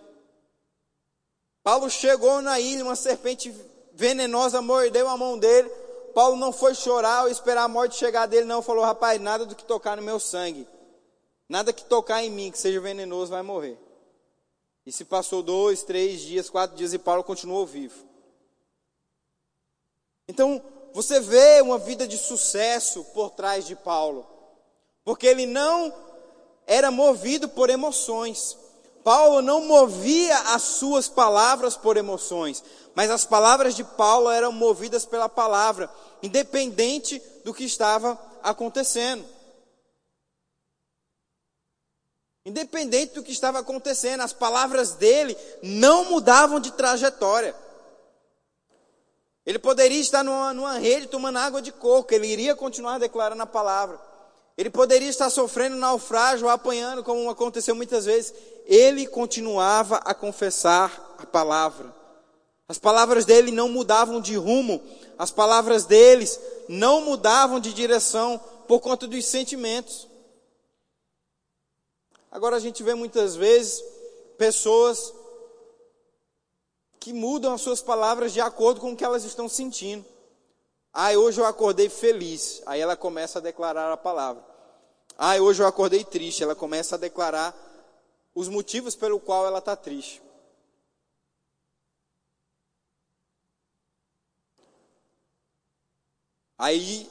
Speaker 1: Paulo chegou na ilha, uma serpente venenosa mordeu a mão dele. Paulo não foi chorar ou esperar a morte chegar dele, não. Falou: Rapaz, nada do que tocar no meu sangue, nada que tocar em mim que seja venenoso vai morrer. E se passou dois, três dias, quatro dias e Paulo continuou vivo. Então, você vê uma vida de sucesso por trás de Paulo, porque ele não era movido por emoções. Paulo não movia as suas palavras por emoções, mas as palavras de Paulo eram movidas pela palavra, independente do que estava acontecendo. Independente do que estava acontecendo, as palavras dele não mudavam de trajetória. Ele poderia estar numa, numa rede tomando água de coco, ele iria continuar declarando a palavra. Ele poderia estar sofrendo naufrágio, apanhando, como aconteceu muitas vezes. Ele continuava a confessar a palavra. As palavras dele não mudavam de rumo, as palavras deles não mudavam de direção por conta dos sentimentos. Agora a gente vê muitas vezes pessoas que mudam as suas palavras de acordo com o que elas estão sentindo. Ah, hoje eu acordei feliz. Aí ela começa a declarar a palavra. Ah, hoje eu acordei triste. Ela começa a declarar os motivos pelo qual ela está triste. Aí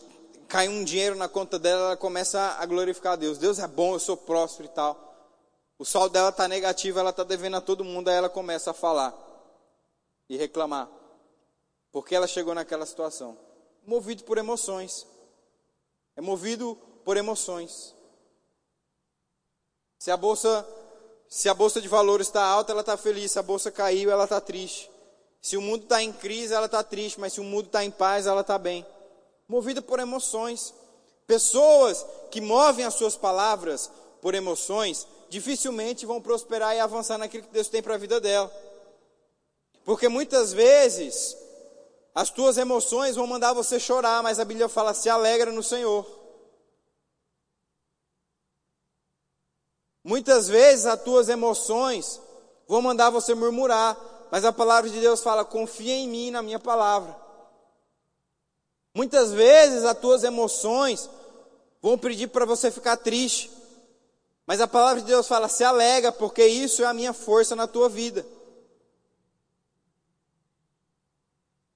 Speaker 1: cai um dinheiro na conta dela, ela começa a glorificar a Deus. Deus é bom, eu sou próspero e tal. O saldo dela está negativo, ela está devendo a todo mundo, aí ela começa a falar e reclamar. Porque ela chegou naquela situação. Movido por emoções. É movido por emoções. Se a bolsa, se a bolsa de valores está alta, ela está feliz. Se a bolsa caiu, ela está triste. Se o mundo está em crise, ela está triste. Mas se o mundo está em paz, ela está bem. Movida por emoções. Pessoas que movem as suas palavras por emoções dificilmente vão prosperar e avançar naquilo que Deus tem para a vida dela. Porque muitas vezes as tuas emoções vão mandar você chorar, mas a Bíblia fala: se alegra no Senhor. Muitas vezes as tuas emoções vão mandar você murmurar, mas a palavra de Deus fala: confia em mim, na minha palavra. Muitas vezes as tuas emoções vão pedir para você ficar triste, mas a palavra de Deus fala: se alega, porque isso é a minha força na tua vida.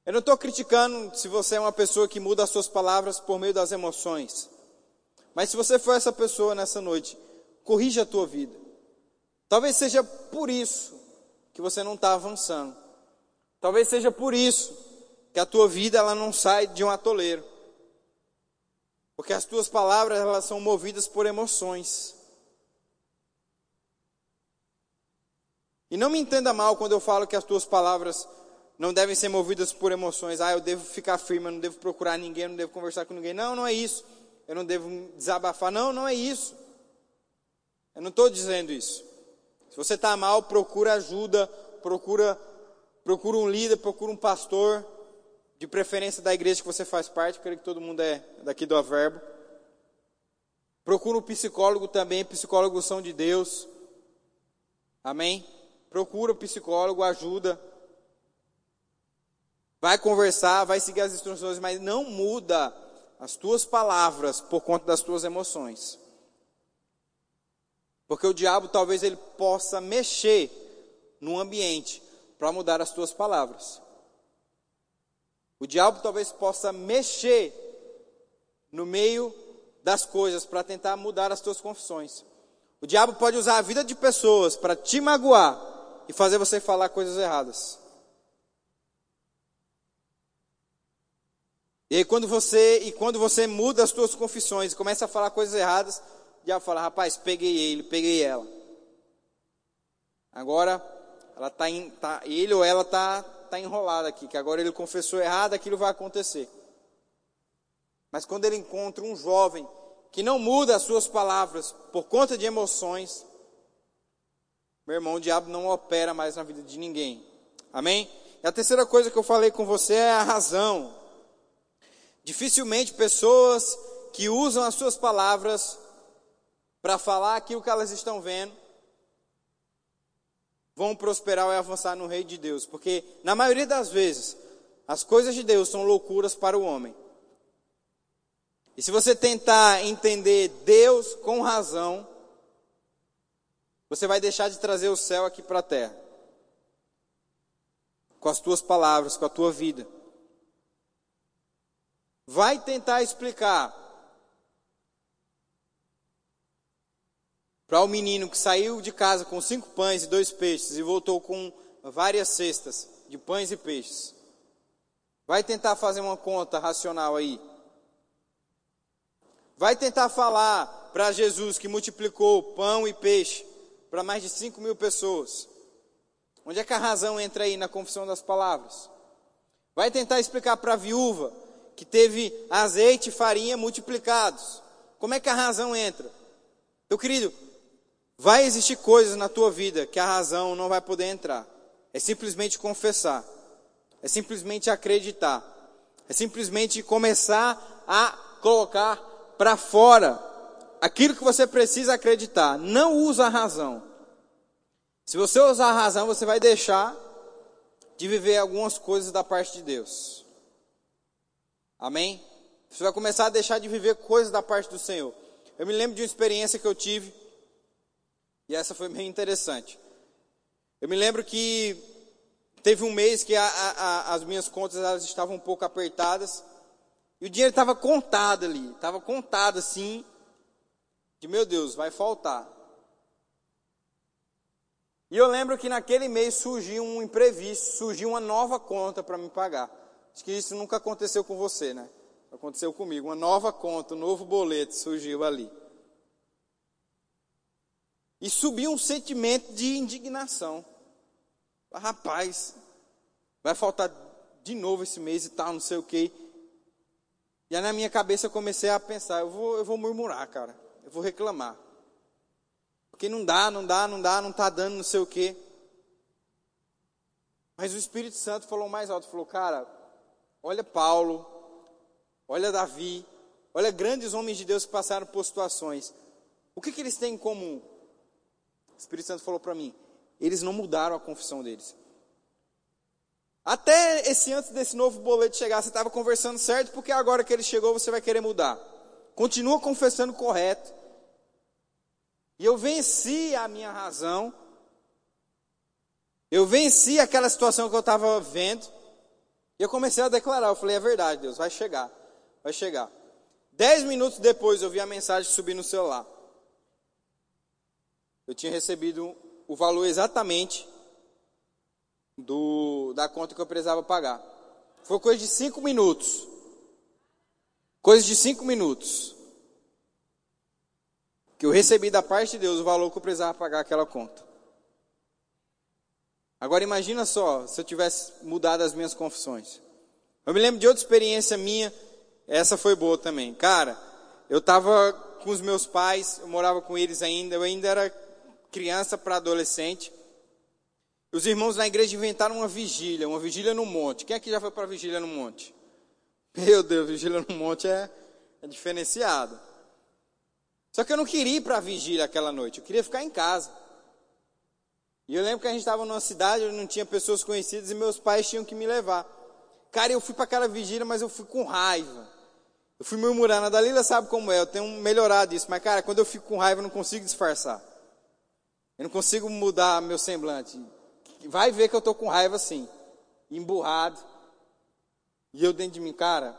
Speaker 1: Eu não estou criticando se você é uma pessoa que muda as suas palavras por meio das emoções. Mas se você for essa pessoa nessa noite, corrija a tua vida. Talvez seja por isso que você não está avançando. Talvez seja por isso que a tua vida ela não sai de um atoleiro. Porque as tuas palavras elas são movidas por emoções. E não me entenda mal quando eu falo que as tuas palavras não devem ser movidas por emoções. Ah, eu devo ficar firme, eu não devo procurar ninguém, eu não devo conversar com ninguém. Não, não é isso. Eu não devo desabafar. Não, não é isso. Eu não estou dizendo isso. Se você está mal, procura ajuda, procura, procura um líder, procura um pastor, de preferência da igreja que você faz parte, creio que todo mundo é daqui do Averbo. Procura um psicólogo também, psicólogos são de Deus. Amém? Procura um psicólogo, ajuda. Vai conversar, vai seguir as instruções, mas não muda as tuas palavras por conta das tuas emoções. Porque o diabo talvez ele possa mexer no ambiente para mudar as tuas palavras. O diabo talvez possa mexer no meio das coisas para tentar mudar as tuas confissões. O diabo pode usar a vida de pessoas para te magoar e fazer você falar coisas erradas. E aí quando você, e quando você muda as suas confissões e começa a falar coisas erradas, já fala, rapaz, peguei ele, peguei ela. Agora ela tá, em, tá ele ou ela tá, tá enrolada aqui, que agora ele confessou errado, aquilo vai acontecer. Mas quando ele encontra um jovem que não muda as suas palavras por conta de emoções, meu irmão, o diabo não opera mais na vida de ninguém. Amém? E a terceira coisa que eu falei com você é a razão. Dificilmente pessoas que usam as suas palavras para falar aquilo que elas estão vendo vão prosperar e avançar no reino de Deus, porque na maioria das vezes as coisas de Deus são loucuras para o homem. E se você tentar entender Deus com razão, você vai deixar de trazer o céu aqui para a terra. Com as tuas palavras, com a tua vida. Vai tentar explicar para o menino que saiu de casa com cinco pães e dois peixes e voltou com várias cestas de pães e peixes. Vai tentar fazer uma conta racional aí. Vai tentar falar para Jesus que multiplicou pão e peixe para mais de 5 mil pessoas. Onde é que a razão entra aí na confissão das palavras? Vai tentar explicar para a viúva que teve azeite e farinha multiplicados. Como é que a razão entra? Meu querido, vai existir coisas na tua vida que a razão não vai poder entrar. É simplesmente confessar. É simplesmente acreditar. É simplesmente começar a colocar para fora aquilo que você precisa acreditar. Não usa a razão. Se você usar a razão, você vai deixar de viver algumas coisas da parte de Deus. Amém? Você vai começar a deixar de viver coisas da parte do Senhor. Eu me lembro de uma experiência que eu tive, e essa foi bem interessante. Eu me lembro que teve um mês que a, a, as minhas contas elas estavam um pouco apertadas, e o dinheiro estava contado ali, estava contado assim, de meu Deus, vai faltar. E eu lembro que naquele mês surgiu um imprevisto, surgiu uma nova conta para me pagar. Acho que isso nunca aconteceu com você, né? Aconteceu comigo. Uma nova conta, um novo boleto surgiu ali. E subiu um sentimento de indignação. Rapaz, vai faltar de novo esse mês e tal, não sei o quê. E aí na minha cabeça eu comecei a pensar, eu vou, eu vou murmurar, cara. Eu vou reclamar. Porque não dá, não dá, não dá, não está dando, não sei o quê. Mas o Espírito Santo falou mais alto, falou, cara, olha Paulo, olha Davi, olha grandes homens de Deus que passaram por situações. O que, que eles têm em comum? O Espírito Santo falou para mim, eles não mudaram a confissão deles. Até esse antes desse novo boleto chegar, você estava conversando certo, porque agora que ele chegou você vai querer mudar. Continua confessando correto. E eu venci a minha razão. Eu venci aquela situação que eu estava vendo. E eu comecei a declarar. Eu falei: é verdade, Deus, vai chegar. Vai chegar. Dez minutos depois eu vi a mensagem subir no celular. Eu tinha recebido o valor exatamente do, da conta que eu precisava pagar. Foi coisa de cinco minutos. Coisa de cinco minutos. Que eu recebi da parte de Deus o valor que eu precisava pagar aquela conta. Agora imagina só, se eu tivesse mudado as minhas confissões. Eu me lembro de outra experiência minha, essa foi boa também. Cara, eu estava com os meus pais, eu morava com eles ainda, eu ainda era criança para adolescente. Os irmãos na igreja inventaram uma vigília, uma vigília no monte. Quem aqui já foi para vigília no monte? Meu Deus, vigília no monte é, é diferenciado. Só que eu não queria ir para a vigília aquela noite, eu queria ficar em casa. E eu lembro que a gente estava numa cidade onde não tinha pessoas conhecidas e meus pais tinham que me levar. Cara, eu fui para aquela vigília, mas eu fui com raiva. Eu fui murmurando. A Dalila sabe como é, eu tenho melhorado isso. Mas, cara, quando eu fico com raiva, eu não consigo disfarçar. Eu não consigo mudar meu semblante vai ver que eu estou com raiva assim, emburrado. E eu dentro de mim, cara,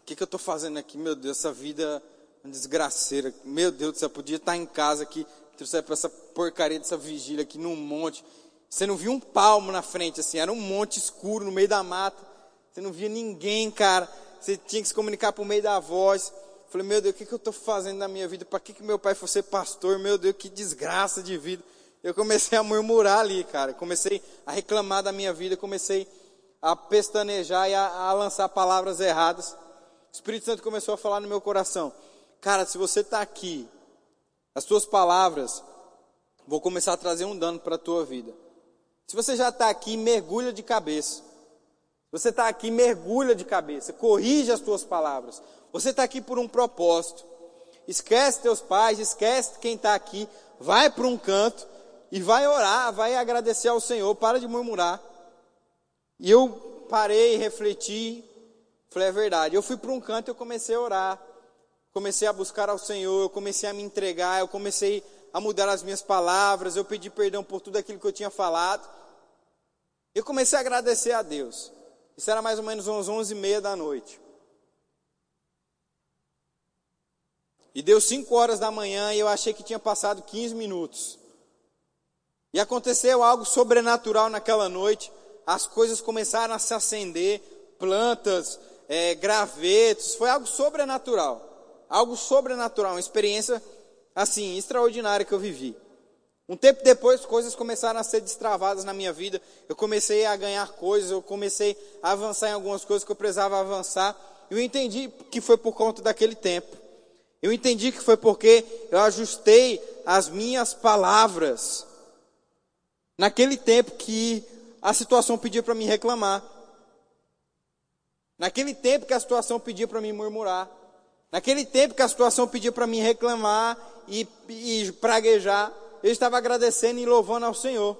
Speaker 1: o que, que eu estou fazendo aqui? Meu Deus, essa vida é desgraceira. Meu Deus do céu, podia estar em casa aqui, trouxer para essa porcaria dessa vigília aqui num monte. Você não via um palmo na frente, assim, era um monte escuro no meio da mata. Você não via ninguém, cara. Você tinha que se comunicar por meio da voz. Falei, meu Deus, o que, que eu estou fazendo na minha vida? Para que, que meu pai fosse pastor? Meu Deus, que desgraça de vida. eu comecei a murmurar ali, cara. Comecei a reclamar da minha vida, comecei a pestanejar e a, a lançar palavras erradas. O Espírito Santo começou a falar no meu coração: Cara, se você está aqui, as suas palavras vão começar a trazer um dano para a tua vida. Se você já está aqui, mergulha de cabeça. Você está aqui, mergulha de cabeça, corrige as tuas palavras. Você está aqui por um propósito. Esquece teus pais, esquece quem está aqui, vai para um canto e vai orar, vai agradecer ao Senhor, para de murmurar. E eu parei, refleti, falei, é verdade. Eu fui para um canto e eu comecei a orar, comecei a buscar ao Senhor, eu comecei a me entregar, eu comecei a mudar as minhas palavras, eu pedi perdão por tudo aquilo que eu tinha falado. Eu comecei a agradecer a Deus. Isso era mais ou menos umas onze e meia da noite. E deu cinco horas da manhã e eu achei que tinha passado 15 minutos. E aconteceu algo sobrenatural naquela noite. As coisas começaram a se acender, plantas, é, gravetos. Foi algo sobrenatural. Algo sobrenatural, uma experiência assim, extraordinária que eu vivi. Um tempo depois, coisas começaram a ser destravadas na minha vida. Eu comecei a ganhar coisas, eu comecei a avançar em algumas coisas que eu precisava avançar. Eu entendi que foi por conta daquele tempo. Eu entendi que foi porque eu ajustei as minhas palavras naquele tempo que a situação pedia para me reclamar. Naquele tempo que a situação pedia para me murmurar. Naquele tempo que a situação pedia para me reclamar e, e praguejar, eu estava agradecendo e louvando ao Senhor.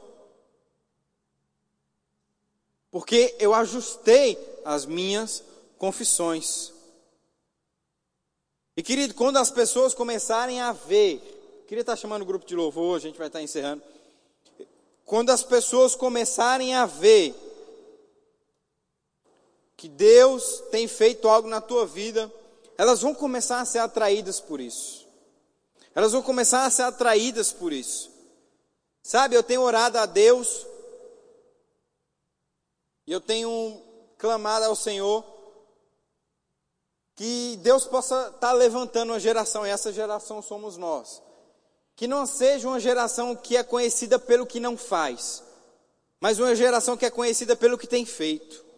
Speaker 1: Porque eu ajustei as minhas confissões. E querido, quando as pessoas começarem a ver, queria estar chamando o grupo de louvor, a gente vai estar encerrando. Quando as pessoas começarem a ver que Deus tem feito algo na tua vida, elas vão começar a ser atraídas por isso. Elas vão começar a ser atraídas por isso. Sabe, eu tenho orado a Deus e eu tenho clamado ao Senhor que Deus possa estar tá levantando uma geração, e essa geração somos nós. Que não seja uma geração que é conhecida pelo que não faz, mas uma geração que é conhecida pelo que tem feito.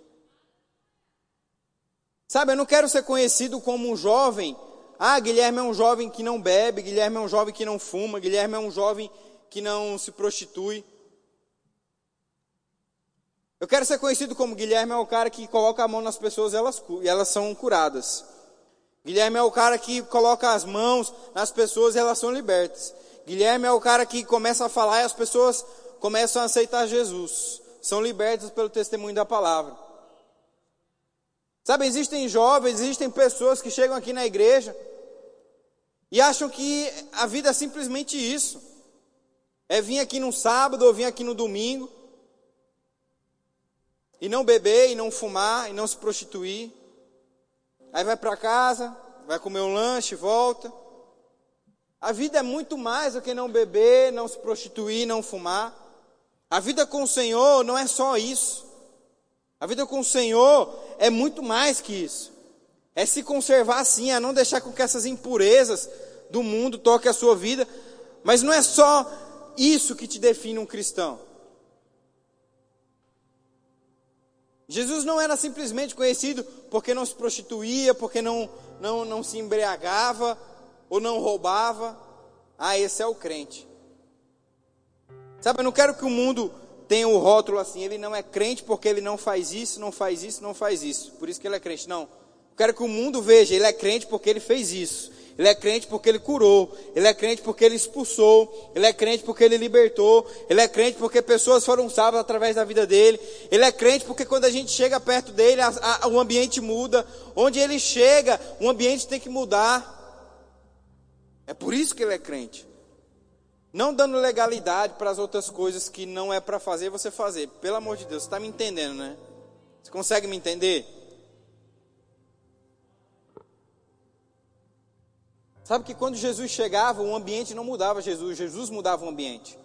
Speaker 1: Sabe, eu não quero ser conhecido como um jovem. Ah, Guilherme é um jovem que não bebe, Guilherme é um jovem que não fuma, Guilherme é um jovem que não se prostitui. Eu quero ser conhecido como Guilherme é o cara que coloca a mão nas pessoas e elas, e elas são curadas. Guilherme é o cara que coloca as mãos nas pessoas e elas são libertas. Guilherme é o cara que começa a falar e as pessoas começam a aceitar Jesus. São libertas pelo testemunho da palavra. Sabe, existem jovens, existem pessoas que chegam aqui na igreja e acham que a vida é simplesmente isso. É vir aqui no sábado ou vir aqui no domingo e não beber, e não fumar, e não se prostituir. Aí vai para casa, vai comer um lanche, volta. A vida é muito mais do que não beber, não se prostituir, não fumar. A vida com o Senhor não é só isso. A vida com o Senhor é muito mais que isso. É se conservar assim, é não deixar com que essas impurezas do mundo toquem a sua vida. Mas não é só isso que te define um cristão. Jesus não era simplesmente conhecido porque não se prostituía, porque não, não, não se embriagava ou não roubava. Ah, esse é o crente. Sabe, eu não quero que o mundo tenha o rótulo assim, ele não é crente porque ele não faz isso, não faz isso, não faz isso. Por isso que ele é crente. Não. Eu quero que o mundo veja, ele é crente porque ele fez isso. Ele é crente porque ele curou. Ele é crente porque ele expulsou. Ele é crente porque ele libertou. Ele é crente porque pessoas foram salvas através da vida dele. Ele é crente porque quando a gente chega perto dele, a, a, o ambiente muda. Onde ele chega, o ambiente tem que mudar. É por isso que ele é crente. Não dando legalidade para as outras coisas que não é para fazer, você fazer. Pelo amor de Deus, você está me entendendo, né? Você consegue me entender? Sabe que quando Jesus chegava, o ambiente não mudava Jesus, Jesus mudava o ambiente.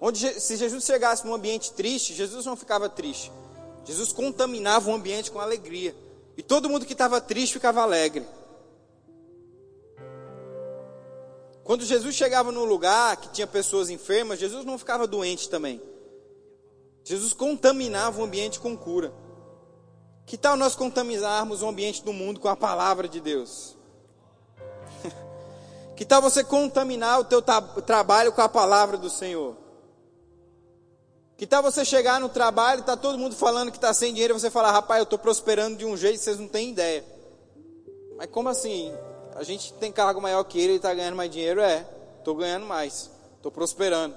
Speaker 1: Onde, se Jesus chegasse num ambiente triste, Jesus não ficava triste. Jesus contaminava o ambiente com alegria. E todo mundo que estava triste ficava alegre. Quando Jesus chegava num lugar que tinha pessoas enfermas, Jesus não ficava doente também. Jesus contaminava o ambiente com cura. Que tal nós contaminarmos o ambiente do mundo com a palavra de Deus? que tal você contaminar o teu trabalho com a palavra do Senhor? Que tal você chegar no trabalho e tá todo mundo falando que está sem dinheiro e você falar, rapaz, eu estou prosperando de um jeito que vocês não têm ideia. Mas como assim? A gente tem cargo maior que ele e está ganhando mais dinheiro? É, estou ganhando mais, estou prosperando.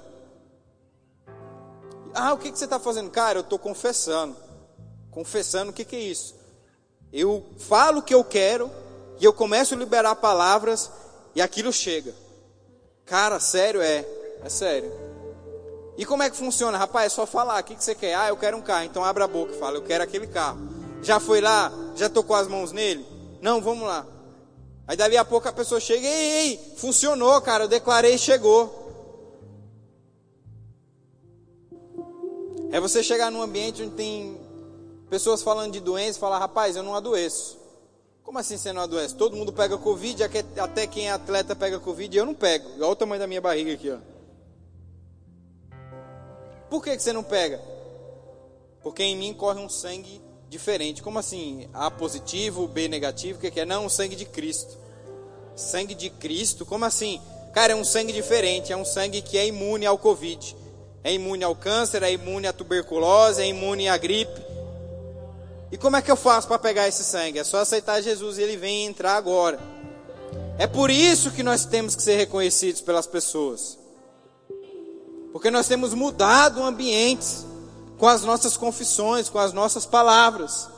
Speaker 1: Ah, o que, que você está fazendo? Cara, eu estou confessando. Confessando, o que, que é isso? Eu falo o que eu quero e eu começo a liberar palavras e aquilo chega. Cara, sério? É, é sério. E como é que funciona? Rapaz, é só falar. O que, que você quer? Ah, eu quero um carro. Então abre a boca e fala, eu quero aquele carro. Já foi lá? Já tocou as mãos nele? Não, vamos lá. Aí dali a pouco a pessoa chega, ei, ei, funcionou, cara, eu declarei e chegou. É você chegar num ambiente onde tem pessoas falando de doença e falar, rapaz, eu não adoeço. Como assim você não adoece? Todo mundo pega Covid, até quem é atleta pega Covid, eu não pego. Olha o tamanho da minha barriga aqui, ó. Por que, que você não pega? Porque em mim corre um sangue diferente. Como assim? A positivo, B negativo, o que, que é? Não, um sangue de Cristo. Sangue de Cristo? Como assim? Cara, é um sangue diferente, é um sangue que é imune ao Covid. É imune ao câncer, é imune à tuberculose, é imune à gripe. E como é que eu faço para pegar esse sangue? É só aceitar Jesus e ele vem entrar agora. É por isso que nós temos que ser reconhecidos pelas pessoas. Porque nós temos mudado o ambiente com as nossas confissões, com as nossas palavras.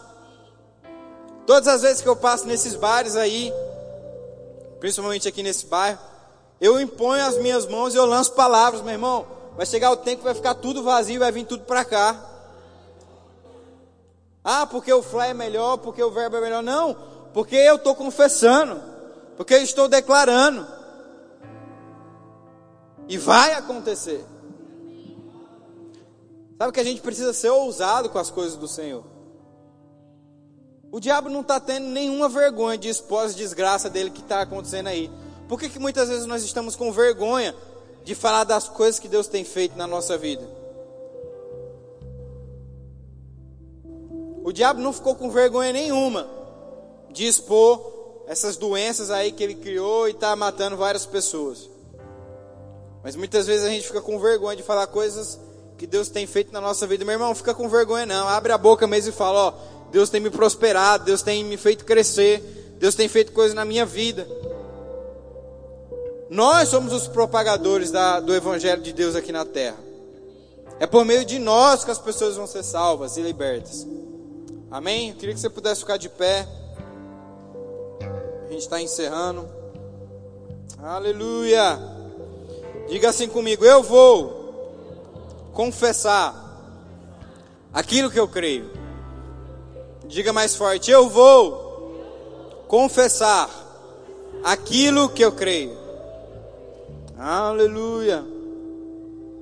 Speaker 1: Todas as vezes que eu passo nesses bares aí, principalmente aqui nesse bairro, eu imponho as minhas mãos e eu lanço palavras, meu irmão. Vai chegar o tempo que vai ficar tudo vazio, vai vir tudo para cá. Ah, porque o fly é melhor, porque o verbo é melhor. Não, porque eu estou confessando, porque eu estou declarando. E vai acontecer. Sabe que a gente precisa ser ousado com as coisas do Senhor. O diabo não está tendo nenhuma vergonha de expor as desgraças dele que está acontecendo aí. Por que, que muitas vezes nós estamos com vergonha de falar das coisas que Deus tem feito na nossa vida? O diabo não ficou com vergonha nenhuma de expor essas doenças aí que ele criou e está matando várias pessoas. Mas muitas vezes a gente fica com vergonha de falar coisas que Deus tem feito na nossa vida. Meu irmão, fica com vergonha não. Abre a boca mesmo e fala, ó, Deus tem me prosperado, Deus tem me feito crescer, Deus tem feito coisas na minha vida. Nós somos os propagadores da, do Evangelho de Deus aqui na terra. É por meio de nós que as pessoas vão ser salvas e libertas. Amém? Eu queria que você pudesse ficar de pé. A gente está encerrando. Aleluia. Diga assim comigo: Eu vou confessar aquilo que eu creio. Diga mais forte: Eu vou confessar aquilo que eu creio. Aleluia.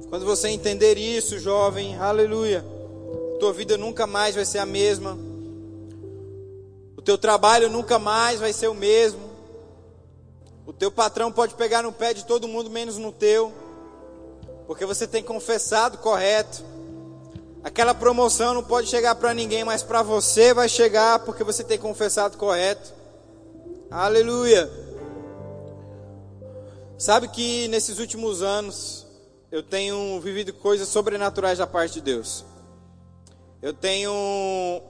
Speaker 1: Quando você entender isso, jovem, aleluia. Tua vida nunca mais vai ser a mesma. O teu trabalho nunca mais vai ser o mesmo. O teu patrão pode pegar no pé de todo mundo menos no teu porque você tem confessado correto. Aquela promoção não pode chegar para ninguém, mas para você vai chegar porque você tem confessado correto. Aleluia. Sabe que nesses últimos anos eu tenho vivido coisas sobrenaturais da parte de Deus. Eu tenho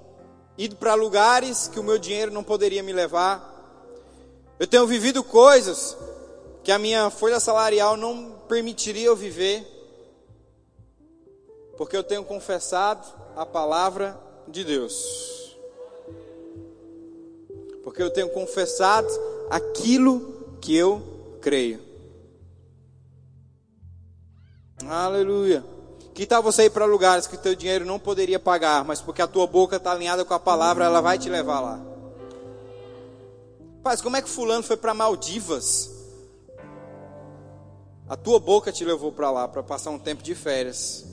Speaker 1: ido para lugares que o meu dinheiro não poderia me levar. Eu tenho vivido coisas que a minha folha salarial não permitiria eu viver, porque eu tenho confessado a palavra de Deus. Porque eu tenho confessado aquilo que eu creio. Aleluia. Que tal você ir para lugares que teu dinheiro não poderia pagar, mas porque a tua boca está alinhada com a palavra, ela vai te levar lá. Paz, como é que fulano foi para Maldivas? A tua boca te levou para lá para passar um tempo de férias.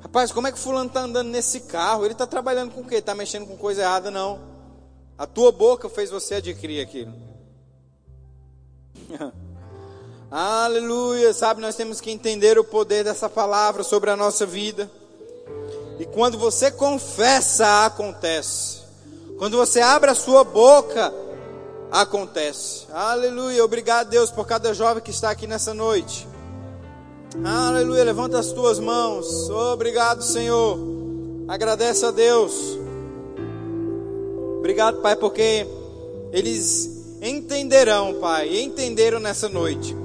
Speaker 1: Rapaz, como é que fulano está andando nesse carro? Ele está trabalhando com o quê? Está mexendo com coisa errada? Não. A tua boca fez você adquirir aquilo. Aleluia. Sabe, nós temos que entender o poder dessa palavra sobre a nossa vida. E quando você confessa, acontece. Quando você abre a sua boca, acontece. Aleluia. Obrigado, Deus, por cada jovem que está aqui nessa noite. Aleluia. Levanta as tuas mãos. Obrigado, Senhor. Agradece a Deus. Obrigado, Pai, porque eles entenderão, Pai, entenderam nessa noite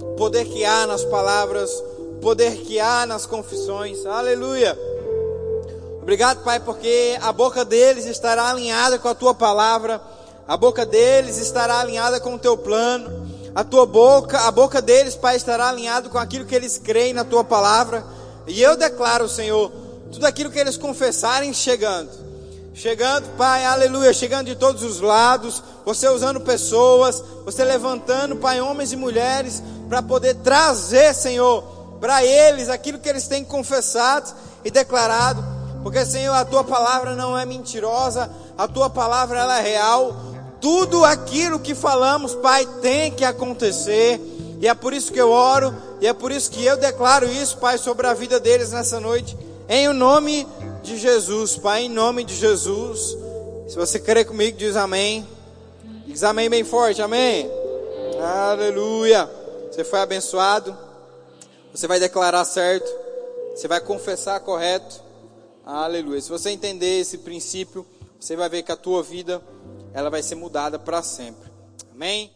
Speaker 1: o poder que há nas palavras, o poder que há nas confissões. Aleluia. Obrigado, Pai, porque a boca deles estará alinhada com a tua palavra a boca deles estará alinhada com o teu plano, a tua boca, a boca deles, Pai, estará alinhada com aquilo que eles creem na tua palavra. E eu declaro, Senhor, tudo aquilo que eles confessarem chegando. Chegando, Pai, aleluia, chegando de todos os lados, você usando pessoas, você levantando, Pai, homens e mulheres, para poder trazer, Senhor, para eles aquilo que eles têm confessado e declarado, porque, Senhor, a tua palavra não é mentirosa, a tua palavra ela é real, tudo aquilo que falamos, Pai, tem que acontecer. E é por isso que eu oro, e é por isso que eu declaro isso, Pai, sobre a vida deles nessa noite. Em o nome de Jesus, Pai, em nome de Jesus. Se você crer comigo, diz amém. Diz amém bem forte, amém. Aleluia. Você foi abençoado. Você vai declarar certo. Você vai confessar correto. Aleluia. Se você entender esse princípio, você vai ver que a tua vida ela vai ser mudada para sempre. Amém?